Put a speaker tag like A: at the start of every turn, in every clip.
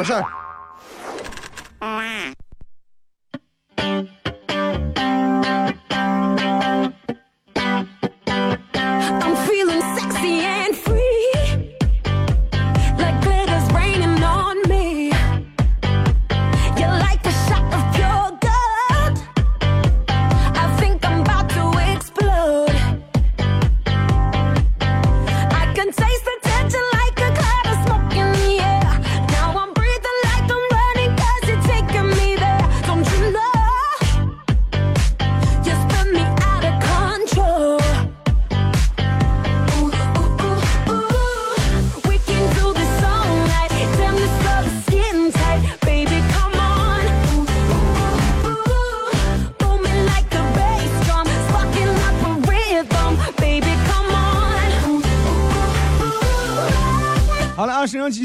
A: 说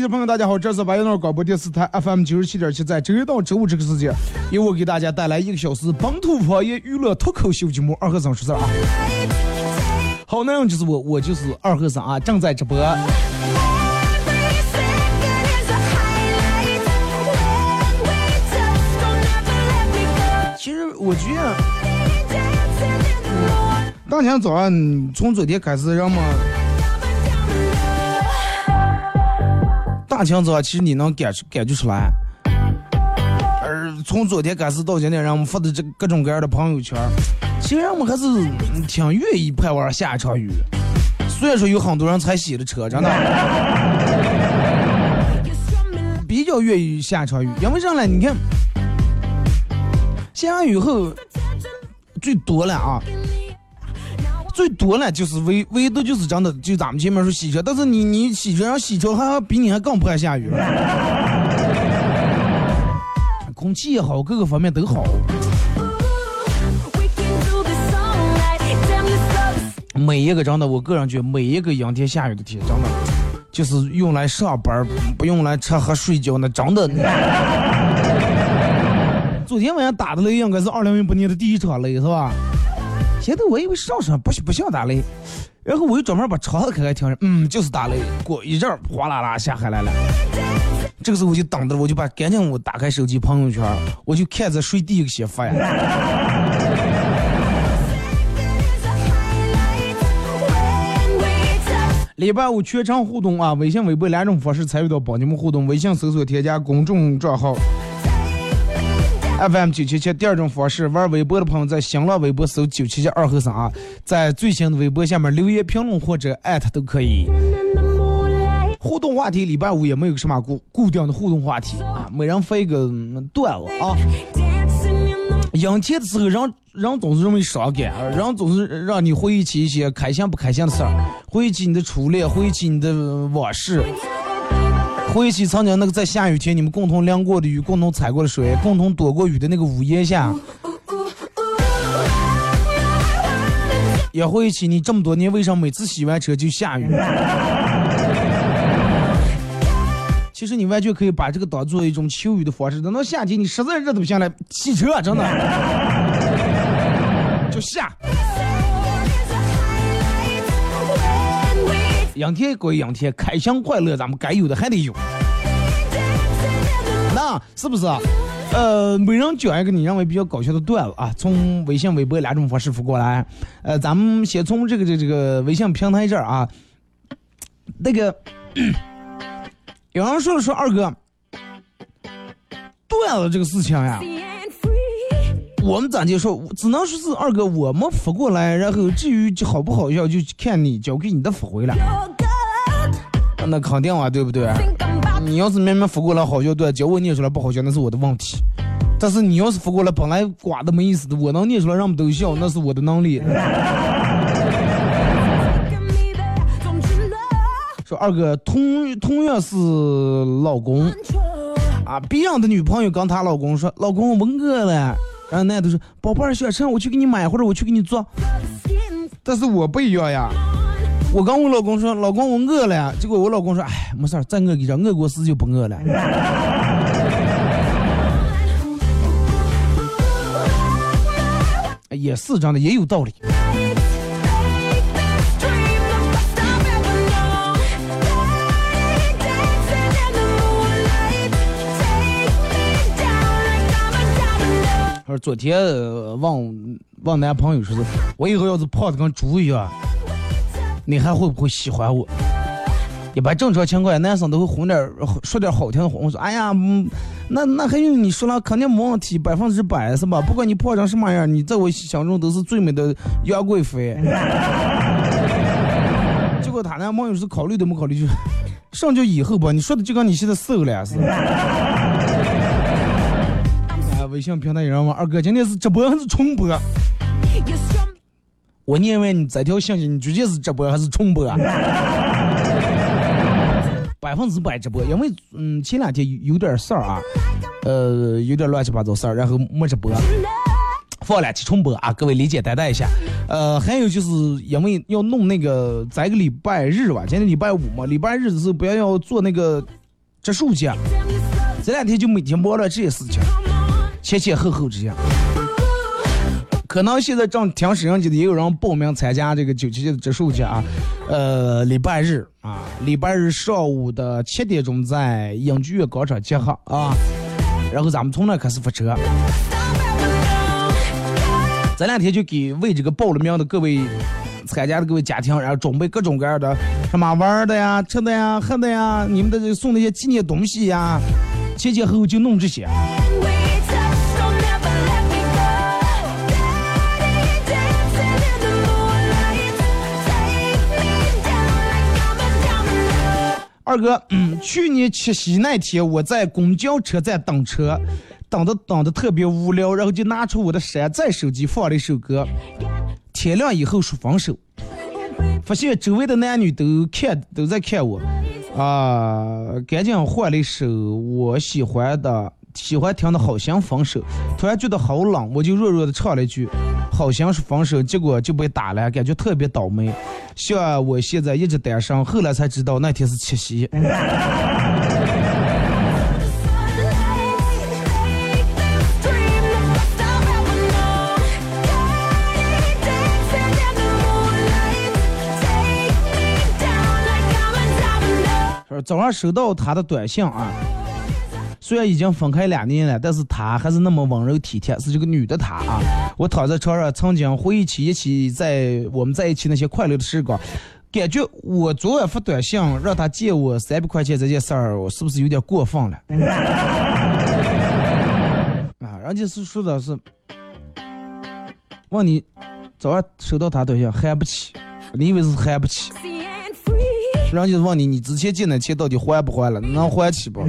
A: 朋友，大家好，这是白云诺广播电视台 FM 九十七点七，在周一到周五这个时间，由我给大家带来一个小时本土方言娱乐脱口秀节目《二和尚说事儿》啊。好，那样就是我，我就是二和尚啊，正在直播。其实我觉得
B: ，Dancing in the moonlight.
A: 当天早上从昨天开始，人们大清早，其实你能感感觉出来。而从昨天开始到今天，人们发的这各种各样的朋友圈，其实人们还是挺愿意盼望下一场雨。虽然说有很多人才洗的车，真的比较愿意下一场雨，因为啥呢？你看，下完雨后最多了啊，最多了就是唯唯独就是真的，就咱们前面说洗车，但是你你洗车让洗车还比你还更不爱下雨，空气也好，各个方面都好。每一个真的，我个人觉得每一个阴天下雨的天，真的就是用来上班，不用来吃喝睡觉那真的。昨天晚上打的雷应该是二零零八年的第一场雷是吧？前头我以为上山不不像打雷，然后我又专门把窗子开开听着，嗯，就是打雷，过一阵哗啦啦下下来了。这个时候我就等着，我就把赶紧我打开手机朋友圈，我就看着谁第一个先发呀。礼拜五全程互动啊，微信、微博两种方式参与到帮你们互动。微信搜索添加公众账号 FM 九七七。第二种方式，玩微博的朋友在新浪微博搜九七七二和三啊，在最新的微博下面留言评论或者艾特都可以。互动话题，礼拜五也没有什么固固定的互动话题啊，每人发一个段子啊。阴天的时候，人人总是容易伤感，人总是让你回忆起一些开心不开心的事儿，回忆起你的初恋，回忆起你的往事，回忆起曾经那个在下雨天你们共同淋过的雨，共同踩过的水，共同躲过雨的那个屋檐下，也回忆起你这么多年为什么每次洗完车就下雨。其实你完全可以把这个当做一种求雨的方式。等到夏天你实在热的不行了，洗车真的就下。阴天归阴天，开心快乐咱们该有的还得有，那是不是啊？呃，每人讲一个你认为比较搞笑的段子啊，从微信、微博两种方式发过来。呃，咱们先从这个这这个微信平台这儿啊，那个有人说了说二哥，段子这个事情呀，我们咋接受？只能说是二哥我们发过来，然后至于好不好笑，就看你交给你的发挥了。那肯定啊，对不对？你要是明明发过来好笑对，叫我念出来不好笑，那是我的问题。但是你要是发过来本来瓜的没意思的，我能念出来让我们都笑，那是我的能力。说二哥同同样是老公
B: ，Control.
A: 啊，别人的女朋友跟她老公说：“老公，我饿了。”然后男的说：“宝贝儿，小陈，我去给你买，或者我去给你做。”但是我不一样呀，我跟我老公说：“老公，我饿了。”结果我老公说：“哎，没事儿，再饿一阵，饿过死就不饿了。”也是真的，也有道理。说昨天问问男朋友说是，我以后要是胖的跟猪一样，你还会不会喜欢我？一般正常情况下，男生都会哄点说点好听的话，我说哎呀，嗯那那还用你说了，肯定没问题，百分之百是吧？不管你胖成什么样，你在我心中都是最美的杨贵妃。结果他男朋友是考虑都没考虑，就上就以后吧，你说的就跟你现在瘦了似的。微信平台有人问二哥，今天是直播还是重播？我念完你这条信息，你究竟是直播还是重播？百分之百直播，因为嗯前两天有点事儿啊，呃有点乱七八糟事儿，然后没直播，放两期重播啊，各位理解担待一下。呃，还有就是因为要弄那个在个礼拜日吧，今天礼拜五嘛，礼拜日的时候不要要做那个植树节，这两天就每天忙了这些事情，前前后后这样。可能现在正听摄像机的也有人报名参加这个九七七的植树节啊，呃，礼拜日啊，礼拜日上午的七点钟在影剧院广场集合啊，然后咱们从那开始发车，这两天就给为这个报了名的各位参加的各位家庭，然后准备各种各样的什么玩的呀、吃的呀、喝的呀，你们的这送那些纪念东西呀，前前后后就弄这些。二哥，嗯，去年七夕那天，我在公交车站等车，等的等的特别无聊，然后就拿出我的山寨手机放了一首歌。天亮以后说分手，发现周围的男女都看都在看我，啊，赶紧换了一首我喜欢的喜欢听的好像分手。突然觉得好冷，我就弱弱的唱了一句好心说分手，结果就被打了，感觉特别倒霉。像我现在一直单身，后来才知道那天是七夕。早上收到他的短信啊，虽然已经分开两年了，但是她还是那么温柔体贴，是这个女的她啊。我躺在床上，曾经回忆起一起在我们在一起那些快乐的时光，感觉我昨晚发短信让他借我三百块钱这件事儿，我是不是有点过分了？啊，人家是说的是，问你早上收到他短信还不起，你以为是还不起？人家问你，你之前借的钱到底还不还了？能还起不？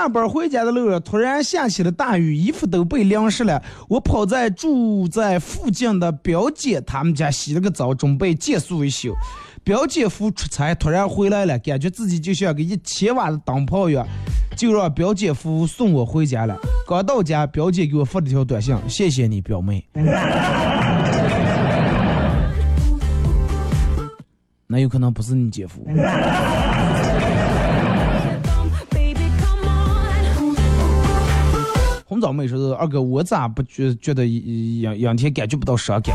A: 下班回家的路上，突然下起了大雨，衣服都被淋湿了。我跑在住在附近的表姐他们家洗了个澡，准备借宿一宿。表姐夫出差突然回来了，感觉自己就像个一千瓦的灯泡一样，就让表姐夫送我回家了。刚到家，表姐给我发了条短信：“谢谢你，表妹。”那有可能不是你姐夫。红枣妹说是二哥，我咋不觉觉得杨杨天感觉不到伤感？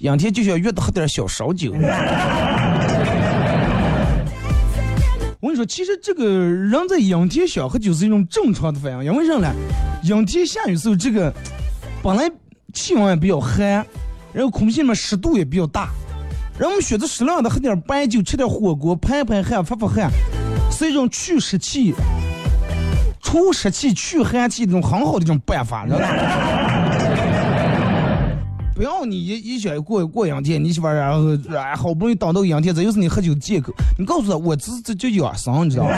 A: 杨天就想约他喝点小烧酒。我跟你说，其实这个人在阴天想喝酒是一种正常的反应，因为啥呢？阴天下雨时候，这个本来气温也比较寒，然后空气里面湿度也比较大，然后我们选择适量的喝点白酒，吃点火锅，排排汗，发发汗，是一种去湿气。除湿气、去寒气这种很好的一种办法，知道吧？不要你一一想过过两天，你媳妇儿然后哎好不容易等到阳天，这又是你喝酒的借口。你告诉他，我这这就养生，你知道吧？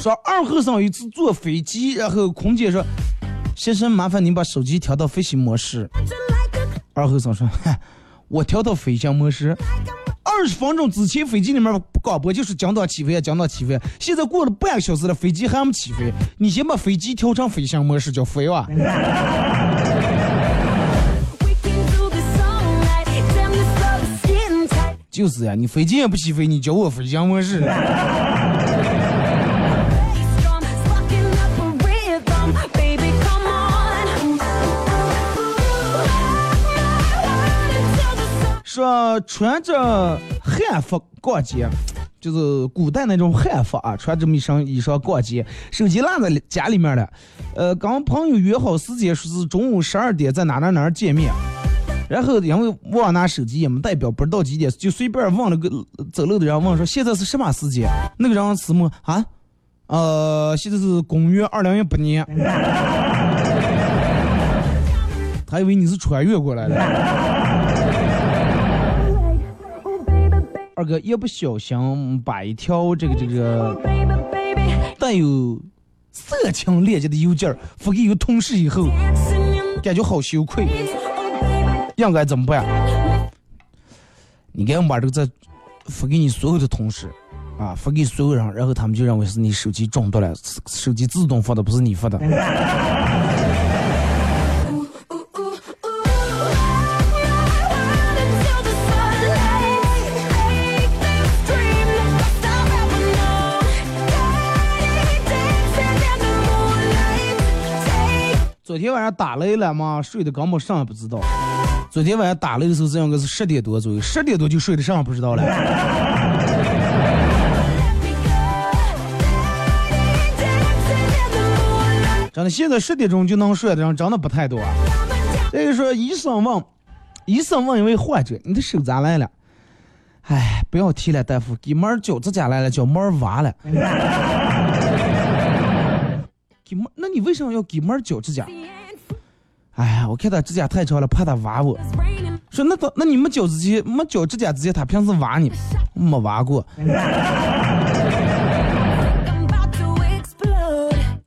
A: 说二和尚有一次坐飞机，然后空姐说：“先生，麻烦您把手机调到飞行模式。”二和尚说：“嗨，我调到飞行模式。二十分钟之前飞机里面广播就是讲到起飞，讲到起飞。现在过了半个小时了，飞机还没起飞。你先把飞机调成飞行模式，叫飞哇。
B: We can do this all night. Damn, this love is getting tight.
A: 就是呀，你飞机也不起飞，你叫我飞行模式。说穿着汉服逛街，就是古代那种汉服啊，穿这么一身衣裳逛街，手机落在家里面了。呃，跟朋友约好时间，说是中午十二点在哪哪哪见面。然后因为忘拿手机也没带表，不知道几点，就随便问了个走路的人问说现在是什么时间？那个人词么啊？呃，现在是公元二零一八年。他以为你是穿越过来的。二哥一不小心把一条这个这个.带有色情链接的邮件发给一个同事以后，感觉好羞愧
B: oh.
A: 应该怎么办？你赶紧把这个再发给你所有的同事，啊，发给所有人，然后他们就认为是你手机中毒了，手手机自动发的，不是你发的。昨天晚上打雷了吗？睡得刚没上不知道。昨天晚上打雷的时候，这样个是十点多左右，十点多就睡得上，不知道了。真的，现在十点钟就能睡的人真的不太多。这个说医生问，医生问一位患者：“你的手咋来了？”哎，不要提了，大夫，给猫儿脚指甲来了，叫门儿挖了。给门儿，那你为什么要给猫儿脚指甲？哎呀，我看他指甲太长了，怕他挖我。说那他那你没脚之前没脚指甲之前，他平时挖你？没挖过。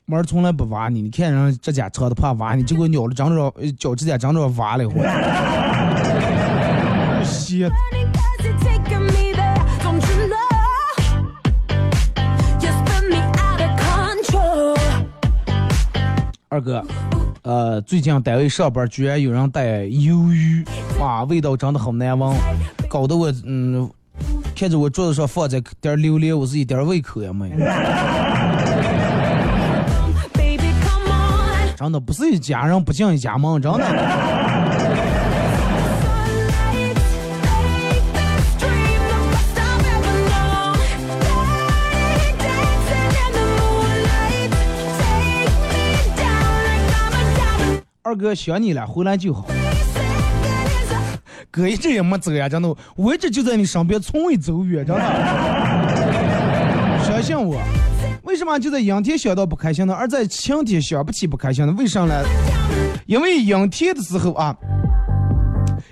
A: 门儿从来不挖你，你看人指甲长的怕挖你，结果咬了长着呃脚指甲长着挖了一回。歇。二哥，呃，最近单位上班居然有人带鱿鱼，哇，味道真的很难闻，搞得我嗯，看着我桌子上放着点榴莲，我是一点胃口也没.真的不是一家人不进一家门，真的。二哥想你了，回来就好。哥一直也没走呀，真的，我一直就在你身边，从未走远，真的。相信我，为什么就在阴天想到不开心呢？而在晴天想不起不开心呢？为啥呢？因为阴天的时候啊，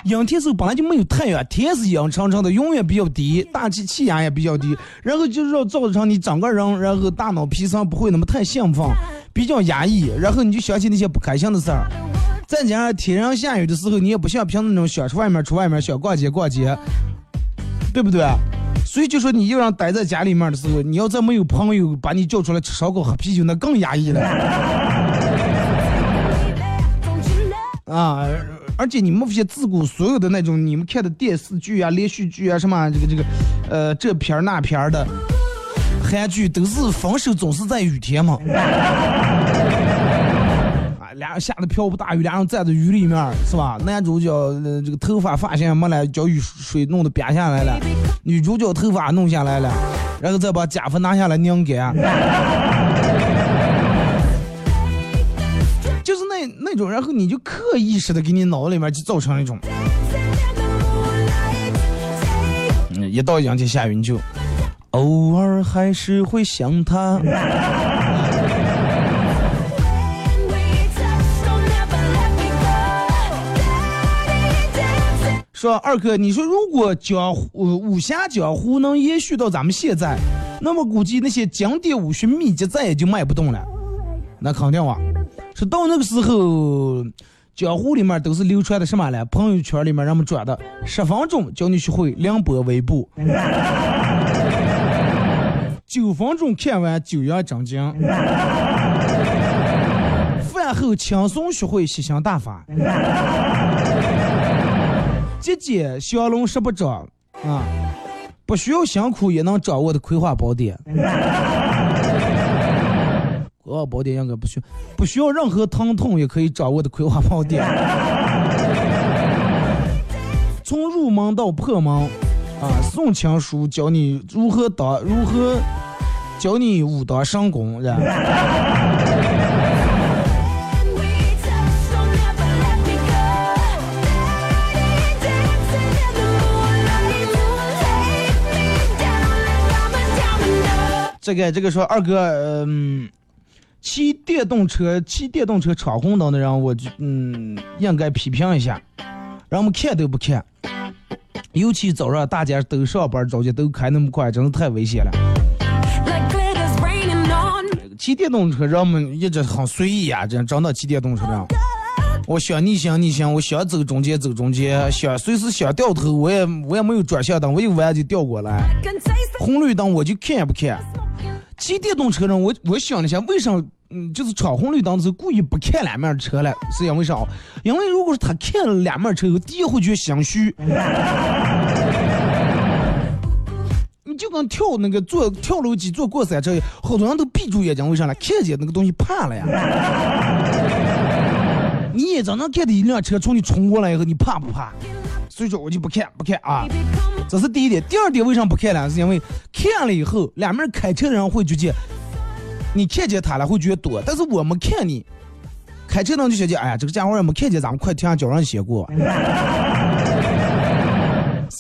A: 阴天时候本来就没有太阳，天是阴沉沉的，永远比较低，大气气压也比较低，然后就让造成你整个人，然后大脑皮层不会那么太兴奋，比较压抑，然后你就想起那些不开心的事儿。再加上天上下雨的时候，你也不像平时那种想出外面出外面，想逛街逛街，对不对？所以就说你一个人待在家里面的时候，你要再没有朋友把你叫出来吃烧烤喝啤酒，那更压抑了? 啊！而且你们发现自古所有的那种你们看的电视剧啊、连续剧啊，什么这个这个，呃，这片儿那片儿的韩剧，都是分手总是在雨天嘛。啊，俩人下的瓢泼大雨，俩人站在雨里面，是吧？男主角、呃、这个头发发现没了，叫雨水弄得扁下来了；女主角头发弄下来了，然后再把假发拿下来拧干。就是那那种，然后你就刻意识的给你脑子里面就造成一种，嗯，一到阳天下雨你就偶尔还是会想他。说二哥，你说如果江湖武侠江湖能延续到咱们现在，那么估计那些经典武学秘籍再也就卖不动了。那肯定啊，是到那个时候，江湖里面都是流传的什么了？朋友圈里面人们转的十分钟教你学会凌波微步，九分钟看完九阳真经，饭后轻松学会吸星大法，节俭降龙十八掌啊，不需要辛苦也能掌握的葵花宝典。葵花宝典应该不需不需要任何疼痛也可以掌握的葵花宝典。从入门到破门，啊，宋青书教你如何当如何教你武当神功，
B: 人
A: 这个这个说二哥，嗯，骑电动车骑电动车闯红灯的人，我就嗯应该批评一下，让我们看都不看。尤其早上大家都上班着急，都开那么快，真是太危险了。骑电动车人们一直很随意啊，真真的骑电动车人。我想逆行逆行，我想走中间走中间，想随时想掉头，我也我也没有转向灯，我一弯就掉过来。红绿灯我就看也不看。骑电动车人，我我想了一下，为啥嗯就是闯红绿灯的时候故意不看两面车了？是因为啥？因为如果是他看了两面车以后，第一会觉得心虚。就跟跳那个坐跳楼机坐过山车，好多人都闭住眼睛，为啥呢？看见那个东西怕了呀。你眼睁睁看着一辆车从你冲过来以后，你怕不怕？所以说我就不看不看啊。这是第一点。第二点，为什么不看呢？是因为看了以后，两面开车的人会觉得你看见他了，会觉得多，但是我没看你。开车的人就觉得，哎呀，这个家伙也没看见咱们，快停下脚让先过。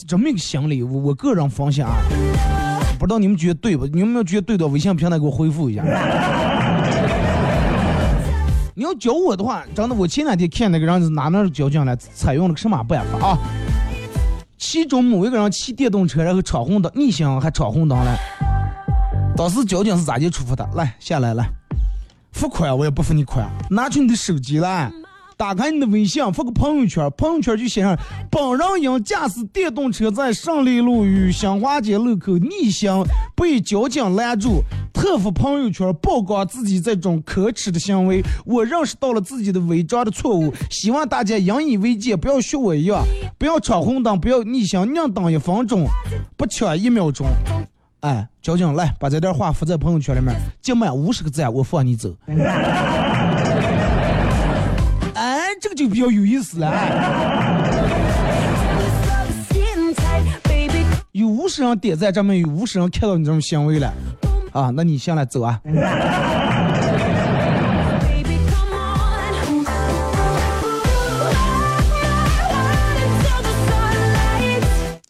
A: 这么一个心理，我我个人分析啊，不知道你们觉得对不？你们有没有觉得对的？微信平台给我回复一下。你要教我的话，真的，我前两天看那个人是拿那个交警来采用了个什么办法啊？其中某一个人骑电动车，然后闯红灯，逆行还闯红灯了。当时交警是咋就处罚他？来下来来，付款我也不付你款，拿出你的手机来，打开你的微信，发个朋友圈，朋友圈就写上本人因驾驶电动车在胜利路与新华街路口逆行被交警拦住，特发朋友圈曝光自己这种可耻的行为，我认识到了自己的违章的错误，希望大家引以为戒，不要学我一样，不要闯红灯，不要逆行，宁等一分钟，不抢一秒钟。哎，交警来把这段话发在朋友圈里面，集满五十个赞，我放你走。哎，这个就比较有意思了。有五十人点赞，证明有五十人看到你这种行为了。啊，那你先来走啊。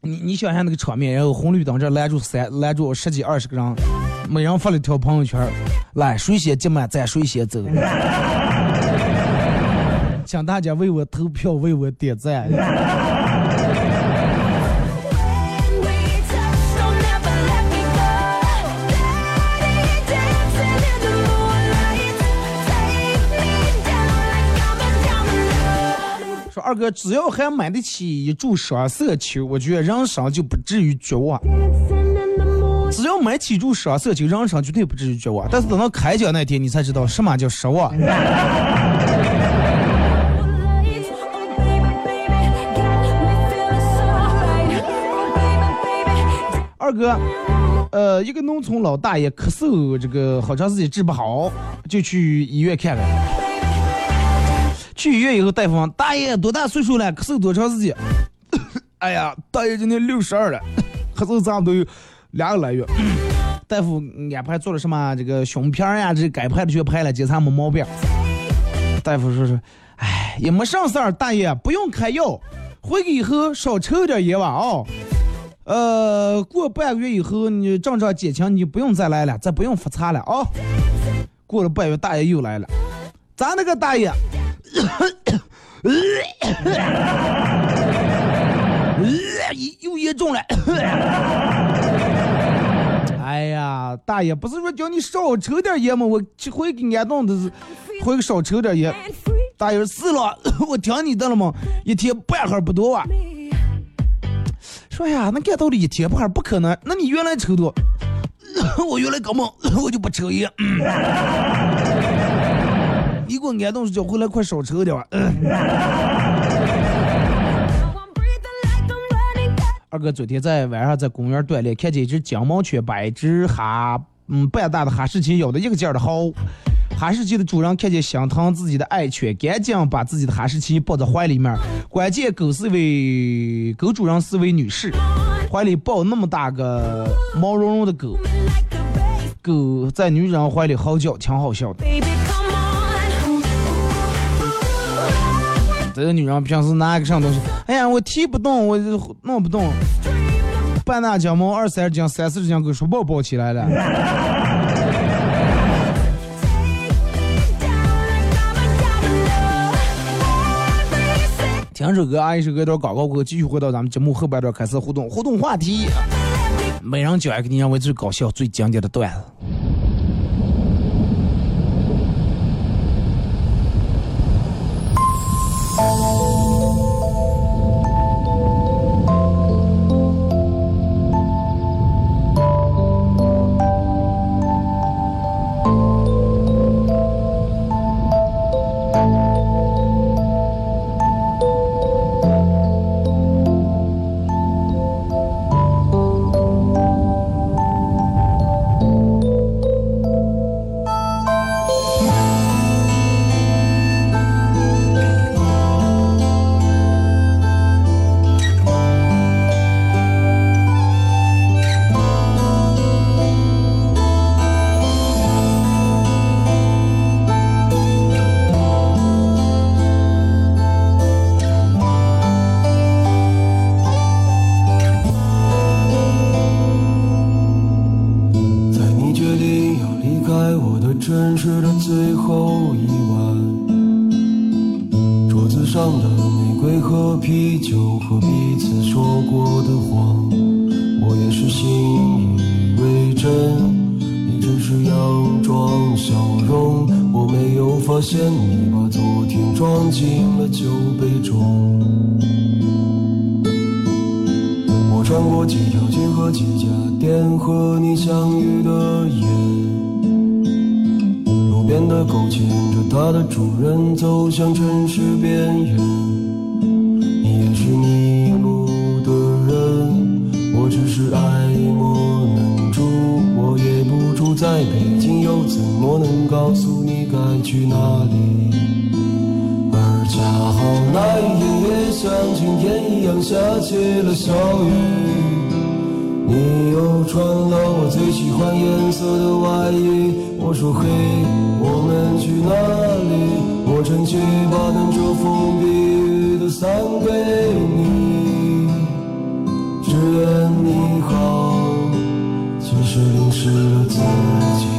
A: 你你想象那个场面，然后红绿灯这拦住三拦住十几二十个人，每人发了一条朋友圈，来谁先进满咱谁先走。请大家为我投票，为我点赞。说二哥，只要还买得起一注双色球，我觉得人生就不至于绝望。只要买起注双色球，人生绝对不至于绝望。但是等到开奖那天，你才知道什么叫失望。二哥，呃，一个农村老大爷咳嗽，这个好长时间治不好，就去医院看看。去医院以后，大夫问大爷多大岁数了？咳嗽多长时间？哎呀，大爷今年六十二了，咳嗽差不多有两个来月。大夫安排做了什么这个胸片呀，这该拍的全拍了，检查没毛病。大夫说是，哎，也没啥事儿，大爷不用开药，回去以后少抽点烟吧哦。呃，过半个月以后你症状减轻，你就不用再来了，再不用复查了啊、过了半月，大爷又来了，咱那个大爷，又严重了。哎呀，大爷，不是说叫你少抽点烟吗？我去回给安顿的是回少抽点烟。大爷是了，我听你的了吗？一天半盒不多啊。
B: Me.
A: 说呀，那干到了一天半盒不可能，那你原来抽多？我原来根本 我就不抽烟。嗯你给我安顿叫回来快少抽点吧。二哥昨天在晚上在公园锻炼，看见一只金毛犬把一只哈嗯半大的哈士奇咬的一个劲儿的薅。哈士奇的主人看见心疼自己的爱犬，赶紧把自己的哈士奇抱在怀里面。关键狗是位狗主人是位女士，怀里抱那么大个毛茸茸的狗狗在女人怀里嚎叫，挺好笑的。这个女人平时拿个什么东西，哎呀，我提不动，我就弄不动。半大金毛二三十斤、三四十斤狗说抱抱起来了。听首歌，啊，一首歌一段广告过，继续回到咱们节目后半段开始互动。互动话题，每人讲一个你认为最搞笑、最经典的段子。
C: 我们去哪里？我撑起把能遮风避雨的伞给你，只愿你好，其实淋湿了自己。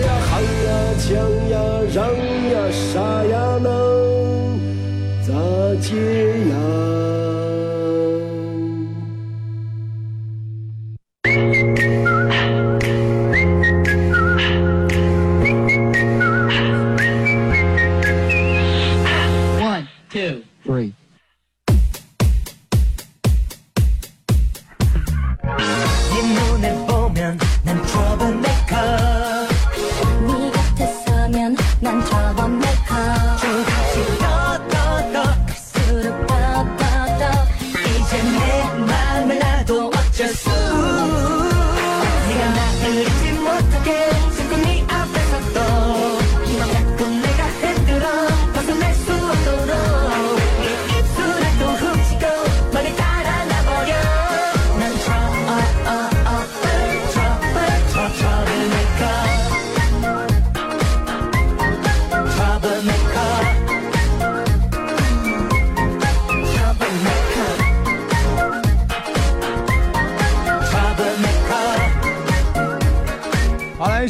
C: 喊呀呀抢呀嚷呀杀呀能咋接呀？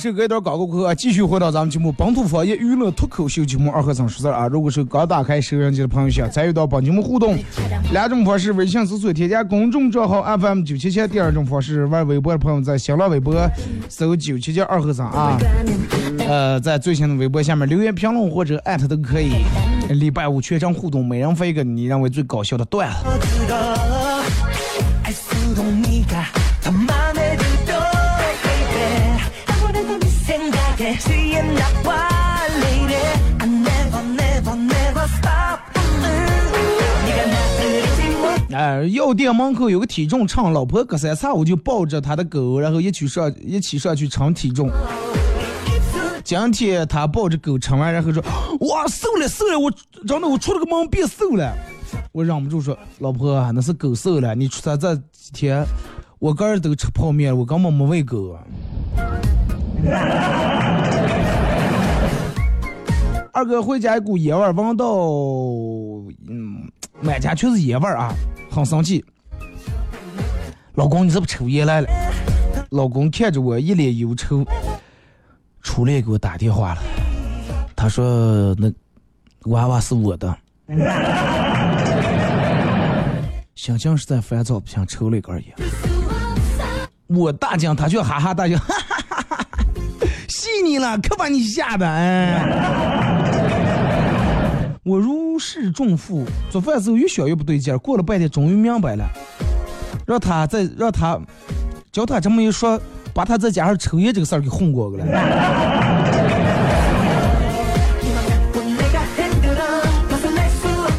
A: 好来，是隔一段广告过后啊，继续回到咱们节目本土方言娱乐脱口秀节目二和尚说事儿啊。如果是刚打开收音机的朋友，想参与到本节目互动，两种方式：微信搜索添加公众账号 FM 九七七；第二种方式，玩微博的朋友在新浪微博搜九七七二和尚啊。呃，在最新的微博下面留言评论或者艾特都可以。礼拜五全程互动，每人发一个你认为最搞笑的段子。药店门口有个体重秤，老婆隔三差五就抱着她的狗，然后一起上一起上去称体重。今天他抱着狗称完，然后说：“哇，瘦了瘦了，我真的我出了个门变瘦了。”我忍不住说：“老婆，那是狗瘦了，你出差这几天，我个人都吃泡面，我根本没喂狗。”二哥回家一股烟味，闻到，嗯，满家全是烟味儿啊，很生气。老公，你是不是抽烟来了？老公看着我一脸忧愁，初恋给我打电话了，他说那娃娃是我的，心情实在烦躁，不想抽了一根烟。我大惊，他却哈哈大笑，哈哈哈哈哈，戏你了，可把你吓的，哎。我如释重负做饭时候越想越不对劲儿过了半天终于明白了。让他再让他教他这么一说把他在家上抽烟这个事儿给混过去了。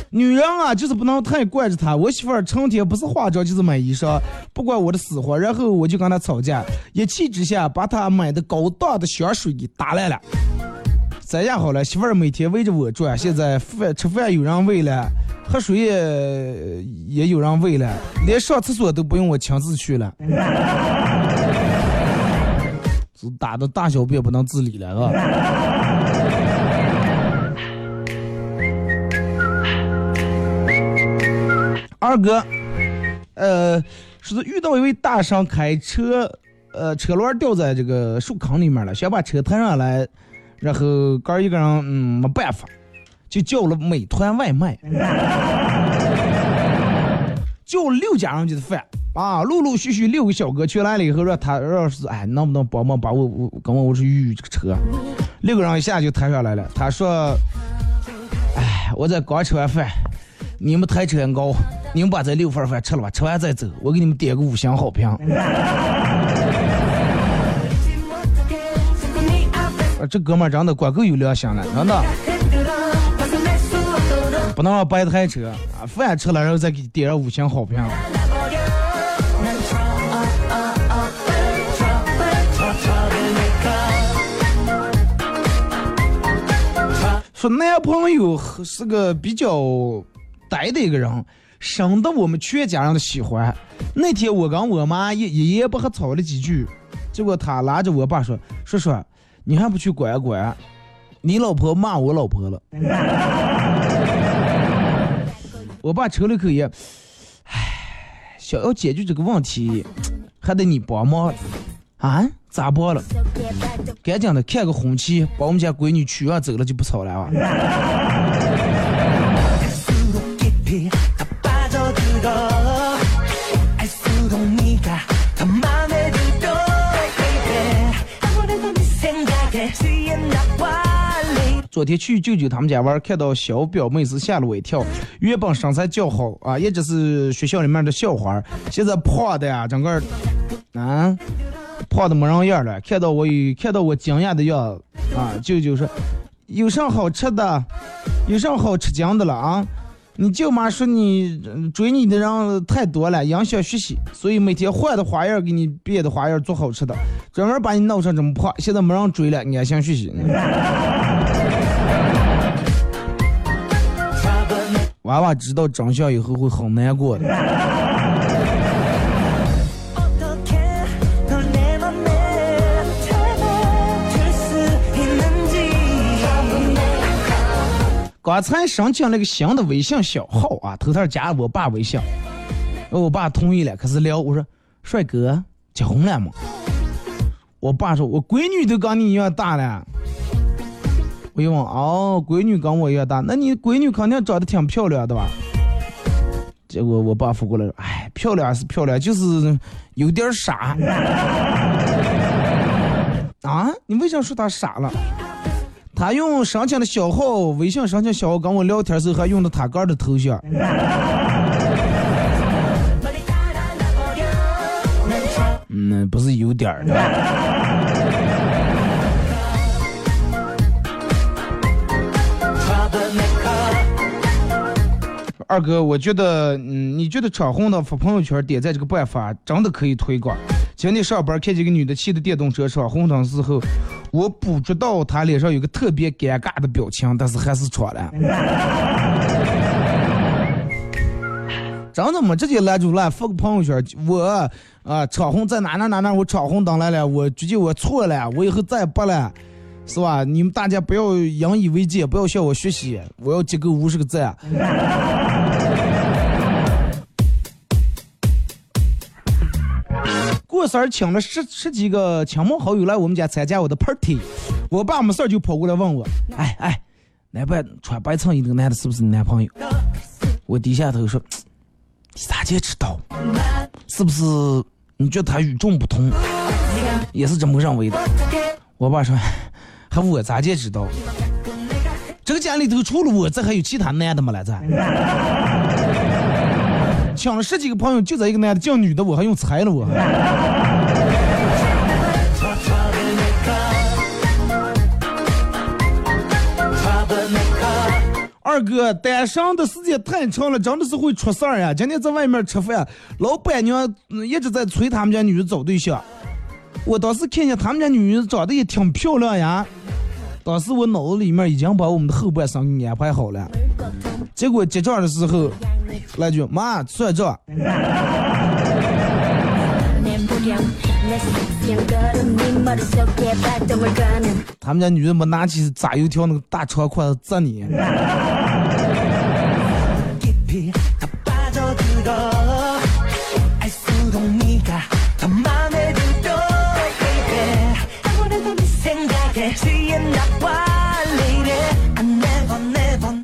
A: 女人啊就是不能太惯着他我媳妇儿成天不是化妆就是买衣裳不管我的死活然后我就跟她吵架一气之下把她买的高档的香水给打烂了。这样好了，媳妇儿每天围着我转，现在饭吃饭有人喂了，喝水也有人喂了，连上厕所都不用我亲自去了。是打的大小便不能自理了，是吧？二哥，呃，说是遇到一位大神开车，呃，车轮掉在这个树坑里面了，想把车抬上来，然后哥一个人，嗯，没办法，就叫了美团外卖，叫了六家人家的饭啊，陆陆续续六个小哥去来了以后，让他让是哎，能不能帮忙把我我跟我我去预这个车？六个人一下就抬上来了，他说，哎，我在刚吃完饭。你们抬车高，你们把这六份饭吃了吧，吃完再走，我给你们点个五星好评。这哥们儿长得管够有良心了真的不能让白台车啊饭吃了然后再给你点上五星好评。说男朋友是个比较呆的一个人深得我们全家人的喜欢。那天我跟我妈一一言不合吵了几句结果他拉着我爸说叔叔你还不去管管？你老婆骂我老婆了。”我爸抽了口烟，唉，想要解决这个问题，还得你帮忙啊？咋帮了？赶紧的看个红旗，把我们家闺女娶上走了就不吵了啊！昨天去舅舅他们家玩，看到小表妹是吓了我一跳。原本身材较好啊，一直是学校里面的校花，现在胖的呀，整个啊胖的没人样了。看到我有看到我惊讶的样子啊，舅舅说有啥好吃的，有啥好吃惊的了啊？你舅妈说你追你的人太多了，影响学习，所以每天换的花样给你变的花样做好吃的，专门把你弄成这么胖。现在没人追了，你安心学习。娃娃知道真相以后会很难过的。刚才申请了个新的微信小号啊，头天加了我爸微信，我爸同意了，开始聊。我说：“帅哥，结婚了吗？”我爸说：“我闺女都跟你一样大了。”我用问，哦，闺女跟我一样大，那你闺女肯定长得挺漂亮的吧？结果我爸扶过来，哎，漂亮是漂亮，就是有点傻。啊，你为啥说他傻了？他用申请的小号，微信申请小号跟我聊天时候还用的他哥的头像。嗯，不是有点儿。二哥，我觉得，嗯，你觉得闯红灯发朋友圈点赞这个办法真的可以推广？今天上班看见个女的骑着电动车闯红灯时候，我捕捉到她脸上有个特别尴尬的表情，但是还是闯了。真的吗？直接拦住了，发个朋友圈，我啊闯红在哪哪哪哪，我闯红灯来了，我觉得我错了，我以后再也不了，是吧？你们大家不要引以为戒，不要向我学习，我要集够五十个赞。过生日请了十十几个亲朋好友来我们家参加我的 party，我爸没事儿就跑过来问我，哎哎，那白穿白衬衣那个男的是不是你男朋友？我低下头说，你咋就知道？是不是你觉得他与众不同？也是这么认为的。我爸说，还我咋就知道？这个家里头除了我，这还有其他男的吗？来这，抢了十几个朋友，就这一个男的叫女的，我还用猜了我。二哥，单身的时间太长了，真的是会出事儿呀！今天在外面吃饭，老板娘嗯一直在催他们家女的找对象。我当时看见他们家女的长得也挺漂亮呀，当时我脑子里面已经把我们的后半生给安排好了，结果结账的时候，来句妈算账。他们家女人没拿起炸油条那个大长筷子砸你。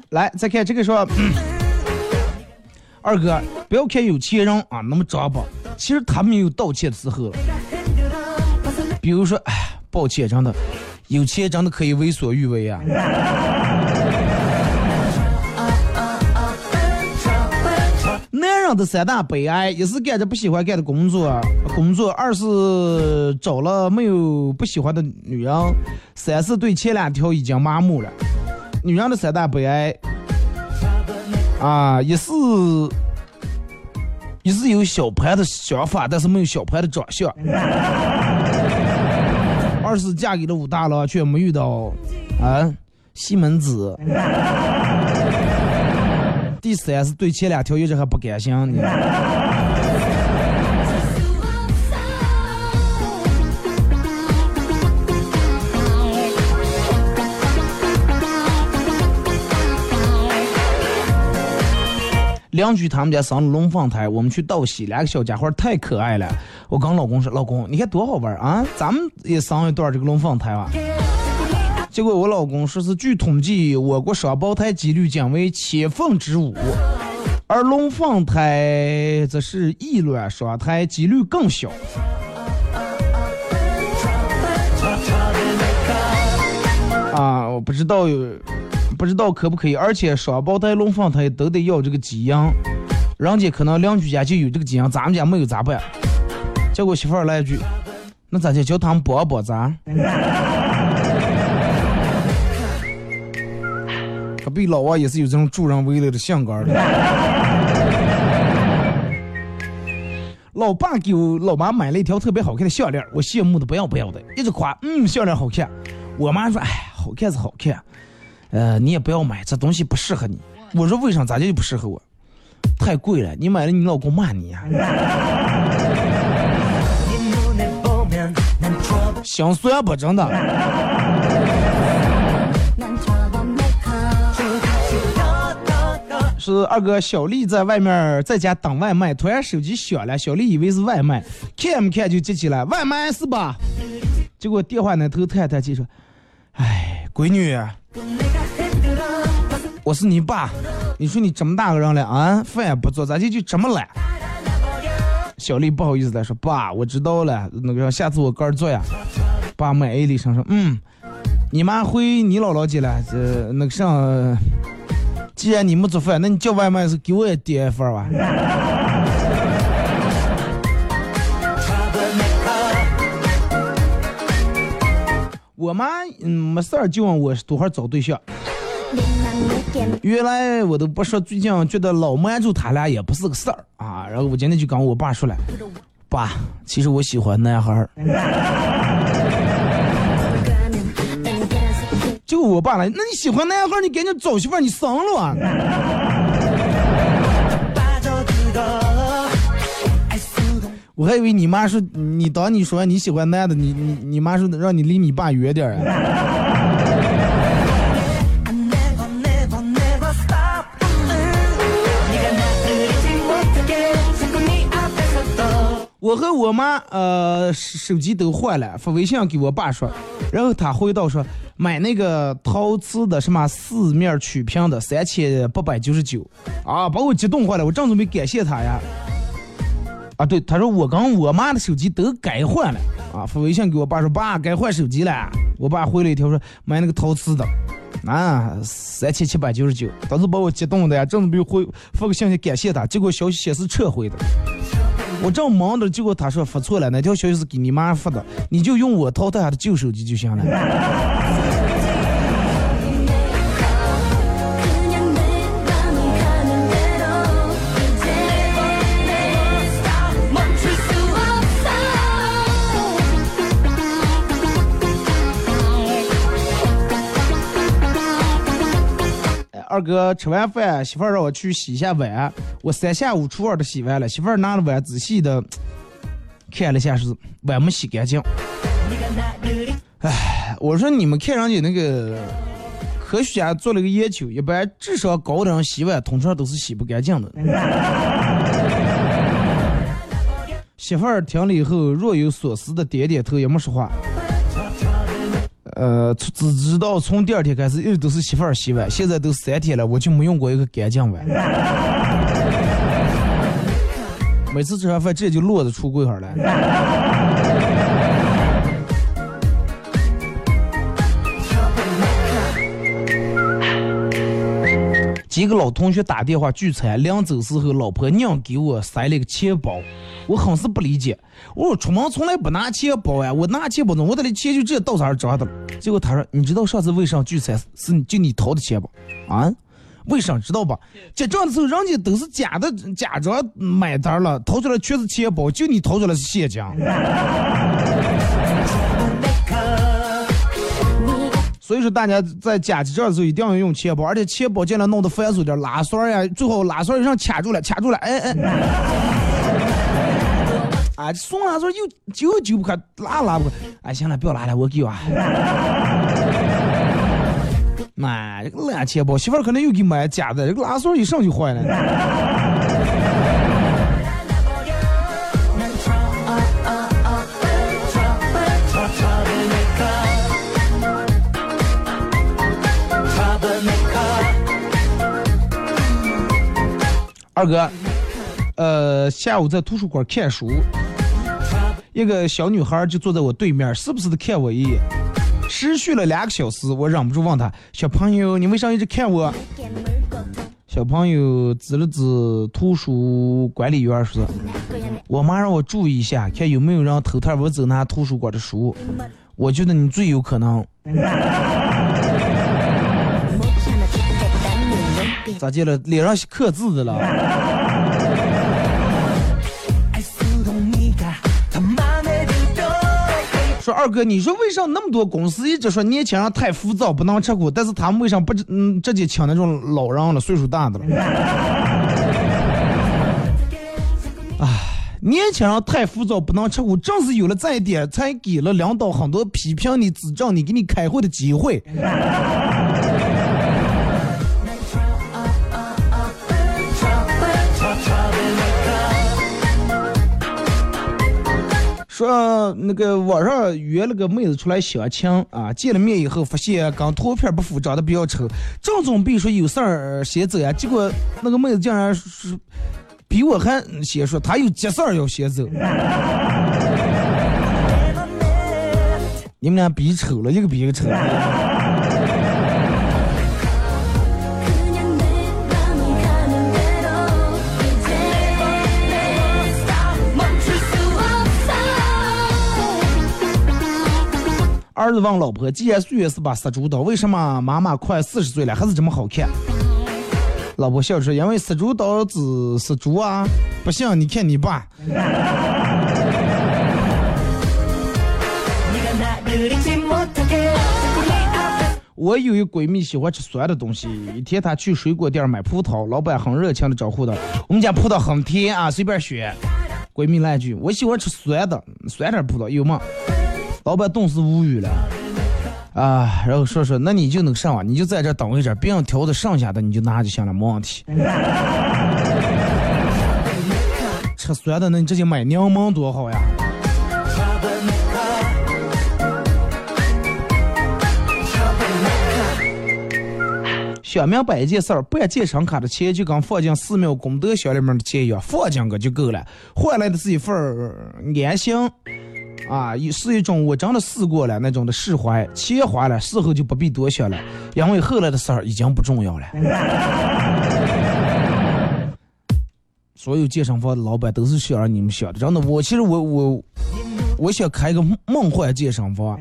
A: 来，再看这个说，二哥，不要看有钱人啊那么张吧，其实他们有道歉的时候。比如说，哎，抱歉，真的，有钱真的可以为所欲为啊。人的三大悲哀，一是干着不喜欢干的工作，工作；二是找了没有不喜欢的女人；三是对前两条已经麻木了。女人的三大悲哀，啊，一是一是有小潘的想法，但是没有小潘的长相。二是嫁给了武大郎，却没遇到啊西门子。第三是对前两条一直还不甘心呢。邻居他们家生了龙凤胎，我们去道喜，两个小家伙太可爱了。我跟老公说：“老公，你看多好玩啊！咱们也生一段这个龙凤胎吧。”结果我老公说是据统计，我国双胞胎几率仅为千分之五，而龙凤胎则是异卵双胎几率更小。啊，我不知道有，不知道可不可以，而且双胞胎、龙凤胎都得要这个基因，人家可能邻居家就有这个基因，咱们家没有咋办？结果媳妇儿来一句，那咋就叫他们帮帮咱？被老王也是有这种助人为乐的相干的。老爸给我老妈买了一条特别好看的项链我羡慕的不要不要的一直夸嗯项链好看。我妈说哎好看是好看呃你也不要买这东西不适合你。我说为啥？咋就不适合我。太贵了你买了你老公骂你呀 想说不真的。是二哥小丽在外面在家等外卖，突然手机响了，小丽以为是外卖，看没看就接起来，外卖是吧？结果电话那头太太就说：“哎，闺女，我是你爸，你说你这么大个人了，啊，饭也不做，咋就就这么懒？”小丽不好意思的说：“爸，我知道了，那个下次我个人做呀。”爸满意地声说：“嗯，你妈回你姥姥家了，这那个上。”既然你没做饭那你叫外卖的时候给我也点一份吧。我妈嗯没事儿就问我多会儿找对象。原来我都不说最近觉得老瞒住他俩也不是个事儿。啊然后我今天就跟我爸说了爸其实我喜欢男孩儿。我爸来那你喜欢男孩你赶紧找媳妇你生了啊。我还以为你妈是你当你说你喜欢男的你你你妈说让你离你爸远点啊。我和我妈呃手机都换了，发微信给我爸说，然后他回道说买那个陶瓷的什么四面曲屏的三千八百九十九，啊，把我激动坏了，我正准备感谢他呀。啊，对，他说我跟我妈的手机都该换了啊，发微信给我爸说爸该换手机了，我爸回了一条说买那个陶瓷的，啊三千七百九十九，当时把我激动的呀，正准备回发个信息感谢他，结果消息显示撤回的。我正忙着，结果他说发错了，那条消息是给你妈发的，你就用我淘汰下的旧手机就行了。二哥吃完饭媳妇儿让我去洗一下碗我三下五除二的洗完了媳妇儿拿了碗仔细的看了一下是碗没洗干净。
D: 哎
A: 我说你们看上去那个科学家做了个研究一般智商高的人洗碗通常都是洗不干净的。媳妇儿听了以后若有所思的点点头也没说话。呃，只知道从第二天开始一直都是媳妇儿洗碗，现在都三天了，我就没用过一个干净碗。每次吃完饭直接就摞着橱柜上了。几个老同学打电话聚餐，临走时候，老婆娘给我塞了个钱包，我很是不理解。我说出门从来不拿钱包呀，我拿钱包呢，我的钱就直接到啥装的了。结果他说，你知道上次为啥聚餐是你就你掏的钱包啊？为啥知道吧？结账的时候人家都是假的，假装买单了，掏出来全是钱包，就你掏出来是现金。所以说大家在夹记账的时候一定要用钱包，而且钱包尽量弄得繁琐点，拉栓呀，最好拉栓儿上卡住了，卡住了，哎哎。啊，送拉栓又揪揪不开，拉拉不开，哎，行了，不要拉了，我给啊。妈，这个烂钱包，媳妇儿可能又给买假的，这个拉栓儿一上就坏了。二哥，呃，下午在图书馆看书，一个小女孩就坐在我对面，时不时的看我一眼。持续了两个小时，我忍不住问她：“小朋友，你为啥一直看我？”小朋友指了指图书管理员说：“我妈让我注意一下，看有没有人偷偷我走那图书馆的书。我觉得你最有可能。咋见了？脸上刻字的了。说二哥，你说为啥那么多公司一直说年轻人太浮躁，不能吃苦，但是他们为啥不嗯直接请那种老人了，岁数大的了？哎，年轻人太浮躁，不能吃苦，正是有了这一点，才给了领导很多批评你、指正你、给你开会的机会。说那个网上约了个妹子出来相亲啊，见了面以后发现跟图片不符，长得比较丑，正准备说有事儿先走呀，结果那个妹子竟然说比我还先说她有急事儿要先走。你们俩比丑了，一个比一个丑。儿子问老婆既然岁月是把杀猪刀为什么妈妈快四十岁了还是这么好看？老婆笑着说因为杀猪刀子是猪啊不信你看你爸。我有一闺蜜喜欢吃酸的东西一天她去水果店买葡萄老板很热情的招呼她我们家葡萄很甜啊随便选。闺蜜来一句我喜欢吃酸的酸点葡萄有吗？老板顿时无语了。啊，然后说说，那你就能上啊，你就在这等一阵，别人挑的剩下的你就拿就行了，没问题。吃酸的，那你直接买柠檬多好呀！想明白一件事儿，办健身卡的钱就跟放进寺庙功德箱里面的钱一样，放进去就够了，换来的是一份儿安心。啊，也是一种我真的试过了那种的释怀，钱花了，事后就不必多想了，因为后来的事儿已经不重要了。所有健身房的老板都是想让你们想的，真的，我其实我我我想开个梦幻健身房。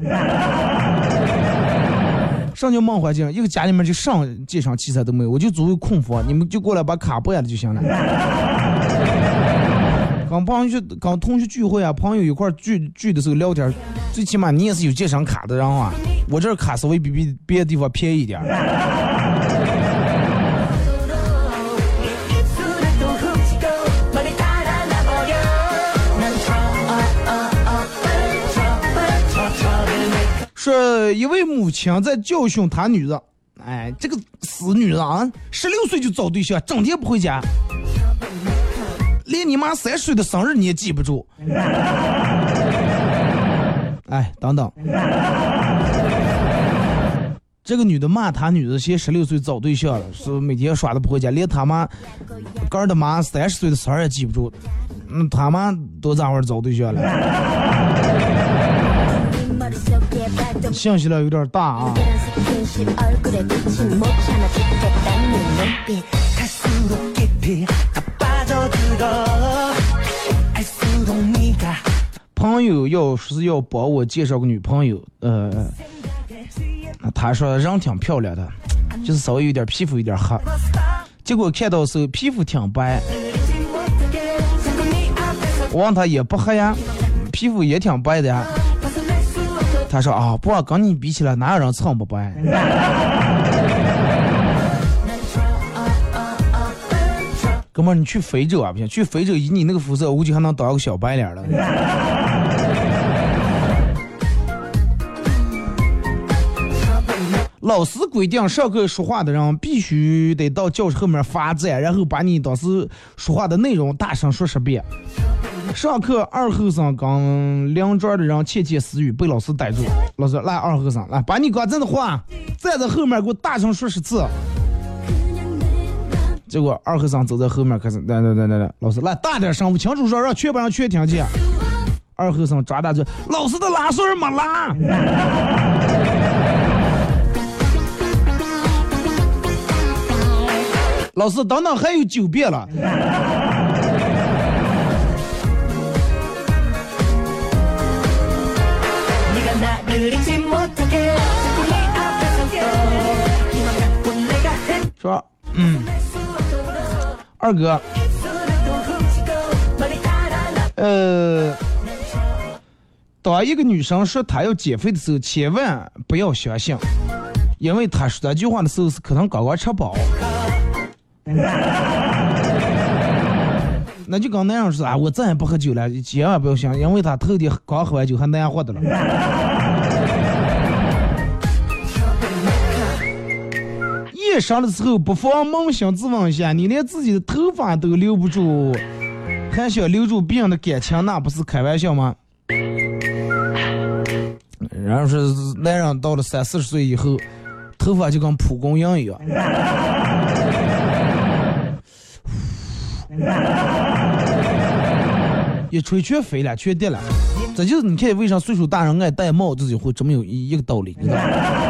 A: 上叫梦幻健身，一个家里面就上健身器材都没有，我就租个空房，你们就过来把卡办了就行了。跟朋友跟同学聚会啊，朋友一块聚聚的时候聊天，最起码你也是有健身卡的人啊。我这卡稍微比比别的地方便宜一点。说一位母亲在教训她女儿，哎，这个死女人，十六岁就找对象，整天不回家。连你妈三岁的生日你也记不住。哎，等等，这个女的骂她女的，先十六岁找对象了，说每天耍的不回家，连他妈哥的妈三十岁的生日也记不住，嗯，他妈多咋会找对象了？信息量有点大啊！朋友要是要帮我介绍个女朋友，呃，他说人挺漂亮的，就是稍微有点皮肤有点黑。结果看到时候皮肤挺白，我问他也不黑呀，皮肤也挺白的呀。他说啊，不，跟你比起来，哪有人这么白？哥们儿，你去非洲啊？不行，去非洲以你那个肤色，估计还能当个小白脸了。老师规定，上课说话的人必须得到教室后面罚站，然后把你当时说话的内容大声说十遍。上课，二后生跟邻桌的人窃窃私语，被老师逮住。老师，来，二后生，来，把你刚才的话站在后面给我大声说十次。结果二和尚走在后面，开始来来来来来，老师来大点声，我清楚说，让全班全听见。二和尚抓大嘴，老师的拉锁没拉。老师等等，还有九遍了。说，嗯。二哥，呃，当一个女生说她要减肥的时候，千万不要相信，因为她说这句话的时候是可能刚刚吃饱。那就跟那样说啊，我再也不喝酒了，千万不要相信，因为她头天刚喝完酒还那样活的了。上的时候，不妨扪心自问一下，你连自己的头发都留不住，还想留住别人的感情，那不是开玩笑吗？然后是男人到了三四十岁以后，头发就跟蒲公英一样。一吹全飞了，全跌了。这就是你看为啥岁数大人爱戴帽子就会这么有一一个道理，你知道吗？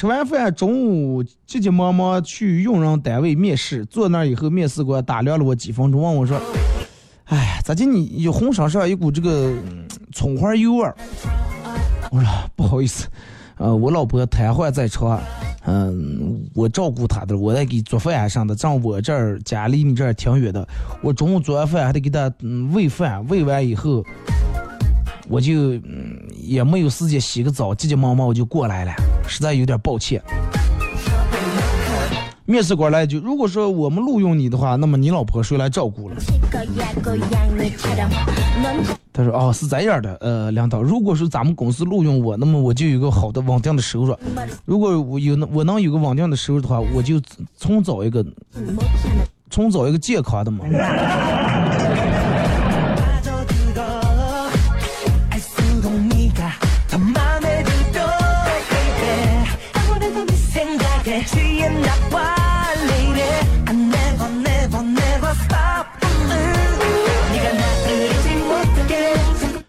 A: 吃完饭，中午急急忙忙去用人单位面试，坐那儿以后，面试官打量了我几分钟，问我说：“哎，咋的你有浑身上一股这个葱花油味儿？”我说：“不好意思，呃，我老婆瘫痪在床，嗯，我照顾她的，我在给做饭啊啥的。正我这儿家离你这儿挺远的，我中午做完饭还得给她喂饭，喂完以后。”我就嗯也没有时间洗个澡，急急忙忙我就过来了，实在有点抱歉。面试官来一句：“如果说我们录用你的话，那么你老婆谁来照顾了？”他说：“哦，是这样的，呃，领导，如果说咱们公司录用我，那么我就有个好的稳定的收入。如果我有能我能有个稳定的收入的话，我就重找一个重找一个健康的嘛。”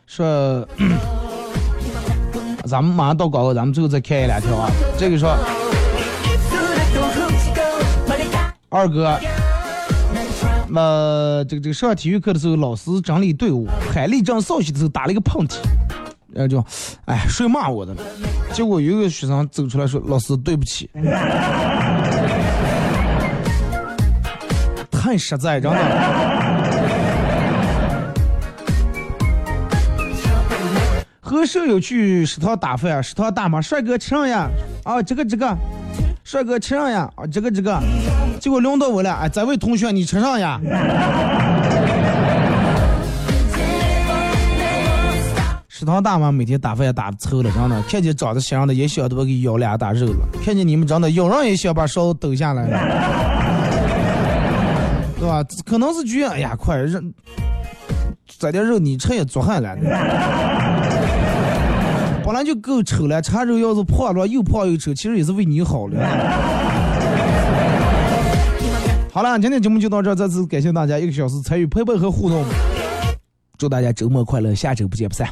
A: 说，咱们马上到广告，咱们最后再开一两条啊。这个说，二哥，那这个这个上体育课的时候，老师整理队伍，海立正稍息的时候打了一个喷嚏，那就，哎，谁骂我的？结果有一个学生走出来说：“老师，对不起。”太实在，真的。和舍友去食堂打饭，食堂大妈帅哥吃上呀？啊，这个这个，帅哥吃上呀？啊，这个这个，结果轮到我了，哎，这位同学你吃上呀？食堂大妈每天打饭也打的臭了，真的，看见长得像样的也想都给咬两大肉了，看见你们真的有人也想把勺抖下来了，对吧？可能是觉得，哎呀，快让这点肉你吃也做汗了。本来就够丑了，吃肉要是胖了又胖又丑，其实也是为你好了。好了，今天节目就到这，再次感谢大家一个小时参与陪伴和互动，祝大家周末快乐，下周不见不散。